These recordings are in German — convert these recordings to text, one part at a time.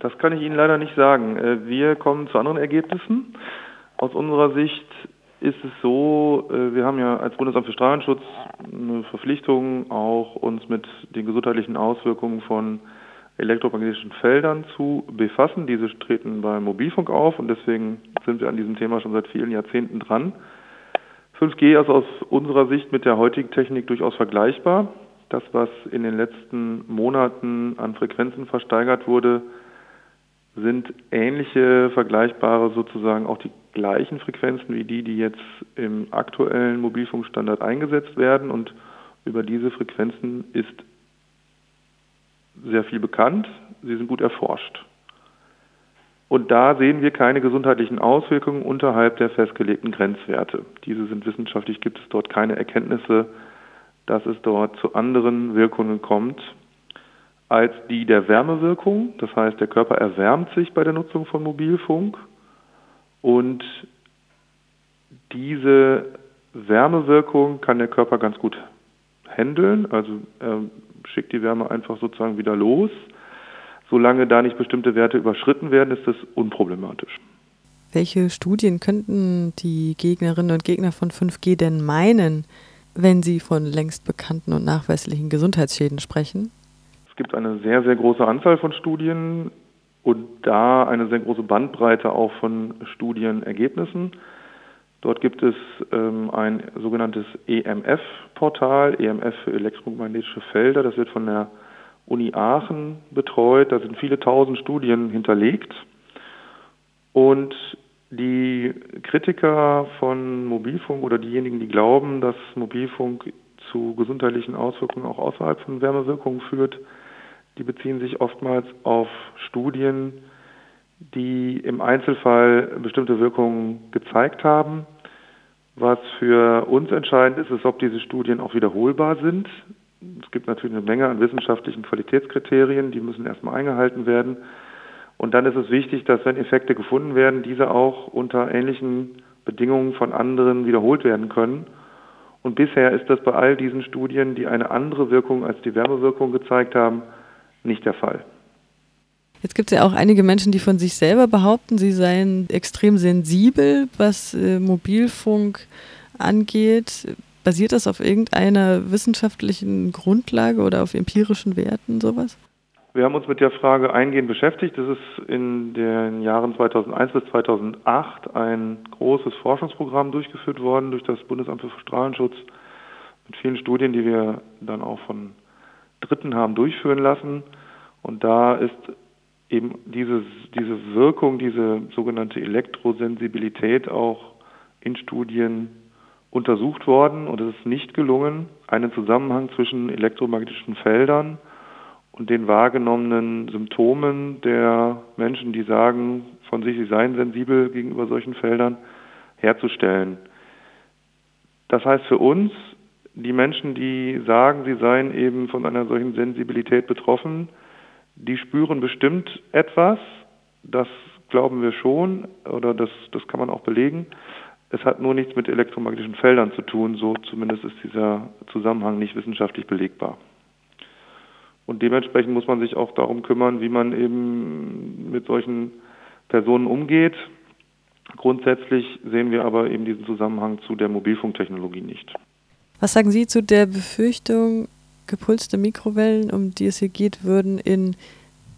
Das kann ich Ihnen leider nicht sagen. Äh, wir kommen zu anderen Ergebnissen. Aus unserer Sicht ist es so, äh, wir haben ja als Bundesamt für Strahlenschutz eine Verpflichtung, auch uns mit den gesundheitlichen Auswirkungen von elektromagnetischen Feldern zu befassen. Diese treten beim Mobilfunk auf und deswegen sind wir an diesem Thema schon seit vielen Jahrzehnten dran. 5G ist aus unserer Sicht mit der heutigen Technik durchaus vergleichbar. Das, was in den letzten Monaten an Frequenzen versteigert wurde, sind ähnliche, vergleichbare sozusagen auch die gleichen Frequenzen wie die, die jetzt im aktuellen Mobilfunkstandard eingesetzt werden. Und über diese Frequenzen ist sehr viel bekannt. Sie sind gut erforscht. Und da sehen wir keine gesundheitlichen Auswirkungen unterhalb der festgelegten Grenzwerte. Diese sind wissenschaftlich, gibt es dort keine Erkenntnisse, dass es dort zu anderen Wirkungen kommt als die der Wärmewirkung. Das heißt, der Körper erwärmt sich bei der Nutzung von Mobilfunk und diese Wärmewirkung kann der Körper ganz gut handeln. Also er schickt die Wärme einfach sozusagen wieder los. Solange da nicht bestimmte Werte überschritten werden, ist das unproblematisch. Welche Studien könnten die Gegnerinnen und Gegner von 5G denn meinen, wenn sie von längst bekannten und nachweislichen Gesundheitsschäden sprechen? Gibt eine sehr, sehr große Anzahl von Studien und da eine sehr große Bandbreite auch von Studienergebnissen. Dort gibt es ähm, ein sogenanntes EMF-Portal, EMF für elektromagnetische Felder. Das wird von der Uni Aachen betreut. Da sind viele tausend Studien hinterlegt. Und die Kritiker von Mobilfunk oder diejenigen, die glauben, dass Mobilfunk zu gesundheitlichen Auswirkungen auch außerhalb von Wärmewirkungen führt, die beziehen sich oftmals auf Studien, die im Einzelfall bestimmte Wirkungen gezeigt haben. Was für uns entscheidend ist, ist, ob diese Studien auch wiederholbar sind. Es gibt natürlich eine Menge an wissenschaftlichen Qualitätskriterien, die müssen erstmal eingehalten werden. Und dann ist es wichtig, dass wenn Effekte gefunden werden, diese auch unter ähnlichen Bedingungen von anderen wiederholt werden können. Und bisher ist das bei all diesen Studien, die eine andere Wirkung als die Wärmewirkung gezeigt haben, nicht der Fall. Jetzt gibt es ja auch einige Menschen, die von sich selber behaupten, sie seien extrem sensibel, was äh, Mobilfunk angeht. Basiert das auf irgendeiner wissenschaftlichen Grundlage oder auf empirischen Werten, sowas? Wir haben uns mit der Frage eingehend beschäftigt. Es ist in den Jahren 2001 bis 2008 ein großes Forschungsprogramm durchgeführt worden durch das Bundesamt für Strahlenschutz mit vielen Studien, die wir dann auch von Dritten haben durchführen lassen. Und da ist eben diese, diese Wirkung, diese sogenannte Elektrosensibilität auch in Studien untersucht worden und es ist nicht gelungen, einen Zusammenhang zwischen elektromagnetischen Feldern und den wahrgenommenen Symptomen der Menschen, die sagen von sich, sie seien sensibel gegenüber solchen Feldern, herzustellen. Das heißt für uns, die Menschen, die sagen, sie seien eben von einer solchen Sensibilität betroffen, die spüren bestimmt etwas, das glauben wir schon, oder das, das kann man auch belegen. Es hat nur nichts mit elektromagnetischen Feldern zu tun, so zumindest ist dieser Zusammenhang nicht wissenschaftlich belegbar. Und dementsprechend muss man sich auch darum kümmern, wie man eben mit solchen Personen umgeht. Grundsätzlich sehen wir aber eben diesen Zusammenhang zu der Mobilfunktechnologie nicht. Was sagen Sie zu der Befürchtung, gepulste Mikrowellen, um die es hier geht, würden in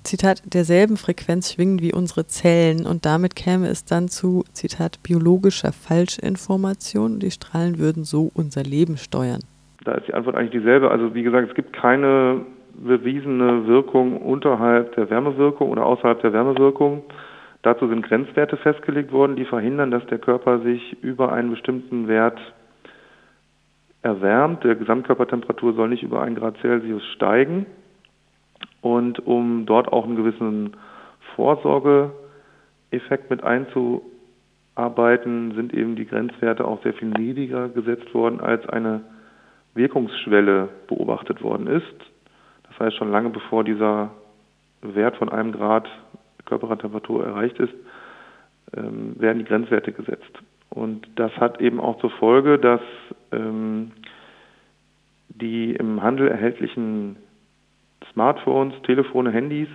Zitat derselben Frequenz schwingen wie unsere Zellen und damit käme es dann zu Zitat biologischer Falschinformation die Strahlen würden so unser Leben steuern. Da ist die Antwort eigentlich dieselbe. Also wie gesagt, es gibt keine bewiesene Wirkung unterhalb der Wärmewirkung oder außerhalb der Wärmewirkung. Dazu sind Grenzwerte festgelegt worden, die verhindern, dass der Körper sich über einen bestimmten Wert erwärmt. Der Gesamtkörpertemperatur soll nicht über 1 Grad Celsius steigen. Und um dort auch einen gewissen Vorsorgeeffekt mit einzuarbeiten, sind eben die Grenzwerte auch sehr viel niedriger gesetzt worden, als eine Wirkungsschwelle beobachtet worden ist. Das heißt, schon lange bevor dieser Wert von einem Grad Körpertemperatur erreicht ist, ähm, werden die Grenzwerte gesetzt. Und das hat eben auch zur Folge, dass ähm, die im Handel erhältlichen Smartphones, Telefone, Handys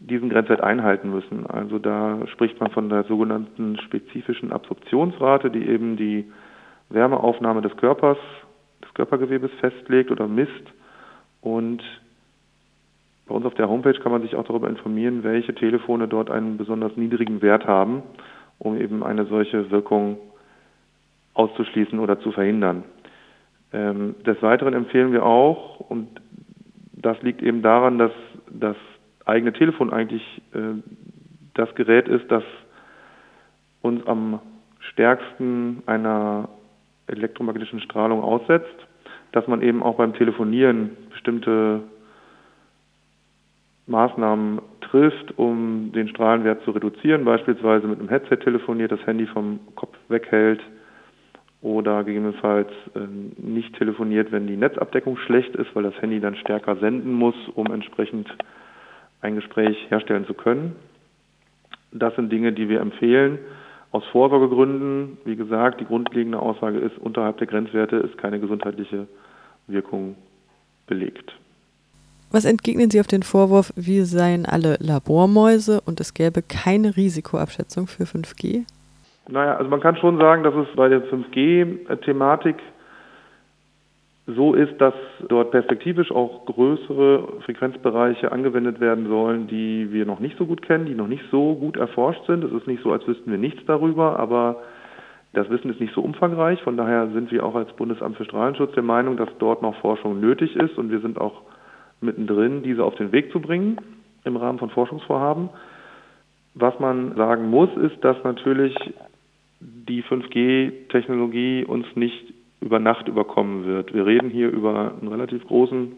diesen Grenzwert einhalten müssen. Also da spricht man von der sogenannten spezifischen Absorptionsrate, die eben die Wärmeaufnahme des Körpers, des Körpergewebes festlegt oder misst. Und bei uns auf der Homepage kann man sich auch darüber informieren, welche Telefone dort einen besonders niedrigen Wert haben, um eben eine solche Wirkung auszuschließen oder zu verhindern. Ähm, des Weiteren empfehlen wir auch, und das liegt eben daran, dass das eigene Telefon eigentlich äh, das Gerät ist, das uns am stärksten einer elektromagnetischen Strahlung aussetzt, dass man eben auch beim Telefonieren bestimmte Maßnahmen trifft, um den Strahlenwert zu reduzieren, beispielsweise mit einem Headset telefoniert, das Handy vom Kopf weghält oder gegebenenfalls äh, nicht telefoniert, wenn die Netzabdeckung schlecht ist, weil das Handy dann stärker senden muss, um entsprechend ein Gespräch herstellen zu können. Das sind Dinge, die wir empfehlen. Aus Vorsorgegründen, wie gesagt, die grundlegende Aussage ist, unterhalb der Grenzwerte ist keine gesundheitliche Wirkung belegt. Was entgegnen Sie auf den Vorwurf, wir seien alle Labormäuse und es gäbe keine Risikoabschätzung für 5G? Naja, also man kann schon sagen, dass es bei der 5G-Thematik so ist, dass dort perspektivisch auch größere Frequenzbereiche angewendet werden sollen, die wir noch nicht so gut kennen, die noch nicht so gut erforscht sind. Es ist nicht so, als wüssten wir nichts darüber, aber das Wissen ist nicht so umfangreich. Von daher sind wir auch als Bundesamt für Strahlenschutz der Meinung, dass dort noch Forschung nötig ist und wir sind auch mittendrin, diese auf den Weg zu bringen im Rahmen von Forschungsvorhaben. Was man sagen muss, ist, dass natürlich die 5G-Technologie uns nicht über Nacht überkommen wird. Wir reden hier über einen relativ großen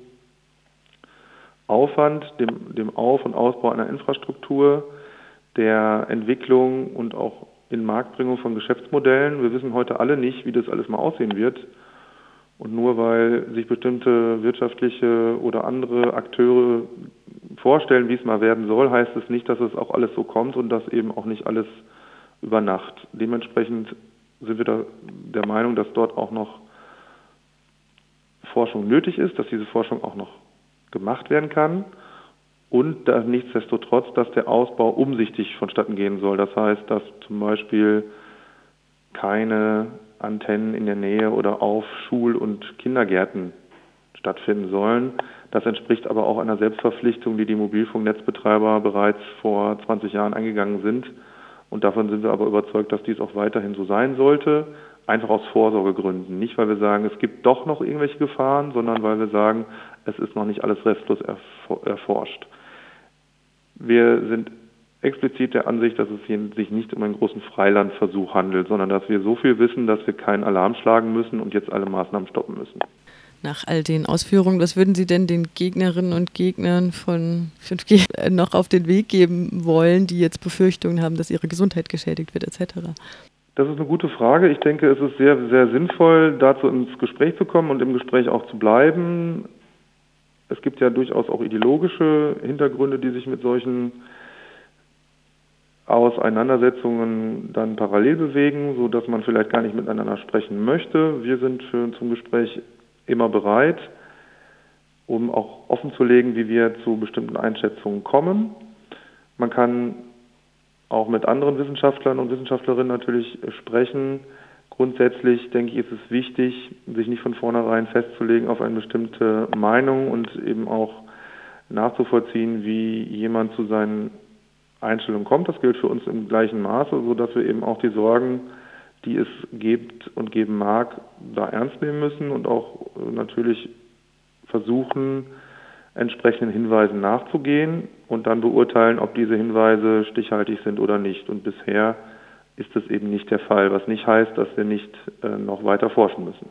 Aufwand, dem, dem Auf- und Ausbau einer Infrastruktur, der Entwicklung und auch in Marktbringung von Geschäftsmodellen. Wir wissen heute alle nicht, wie das alles mal aussehen wird. Und nur weil sich bestimmte wirtschaftliche oder andere Akteure vorstellen, wie es mal werden soll, heißt es nicht, dass es auch alles so kommt und dass eben auch nicht alles über Nacht. Dementsprechend sind wir da der Meinung, dass dort auch noch Forschung nötig ist, dass diese Forschung auch noch gemacht werden kann und dass nichtsdestotrotz, dass der Ausbau umsichtig vonstatten gehen soll. Das heißt, dass zum Beispiel keine Antennen in der Nähe oder auf Schul- und Kindergärten stattfinden sollen. Das entspricht aber auch einer Selbstverpflichtung, die die Mobilfunknetzbetreiber bereits vor 20 Jahren eingegangen sind. Und davon sind wir aber überzeugt, dass dies auch weiterhin so sein sollte, einfach aus Vorsorgegründen. Nicht, weil wir sagen, es gibt doch noch irgendwelche Gefahren, sondern weil wir sagen, es ist noch nicht alles restlos erforscht. Wir sind explizit der Ansicht, dass es hier sich nicht um einen großen Freilandversuch handelt, sondern dass wir so viel wissen, dass wir keinen Alarm schlagen müssen und jetzt alle Maßnahmen stoppen müssen. Nach all den Ausführungen, was würden Sie denn den Gegnerinnen und Gegnern von 5G noch auf den Weg geben wollen, die jetzt Befürchtungen haben, dass ihre Gesundheit geschädigt wird etc.? Das ist eine gute Frage. Ich denke, es ist sehr, sehr sinnvoll, dazu ins Gespräch zu kommen und im Gespräch auch zu bleiben. Es gibt ja durchaus auch ideologische Hintergründe, die sich mit solchen Auseinandersetzungen dann parallel bewegen, so dass man vielleicht gar nicht miteinander sprechen möchte. Wir sind für, zum Gespräch immer bereit, um auch offenzulegen, wie wir zu bestimmten Einschätzungen kommen. Man kann auch mit anderen Wissenschaftlern und Wissenschaftlerinnen natürlich sprechen. Grundsätzlich denke ich, ist es wichtig, sich nicht von vornherein festzulegen auf eine bestimmte Meinung und eben auch nachzuvollziehen, wie jemand zu seinen Einstellung kommt. Das gilt für uns im gleichen Maße, sodass wir eben auch die Sorgen, die es gibt und geben mag, da ernst nehmen müssen und auch äh, natürlich versuchen, entsprechenden Hinweisen nachzugehen und dann beurteilen, ob diese Hinweise stichhaltig sind oder nicht. Und bisher ist das eben nicht der Fall, was nicht heißt, dass wir nicht äh, noch weiter forschen müssen.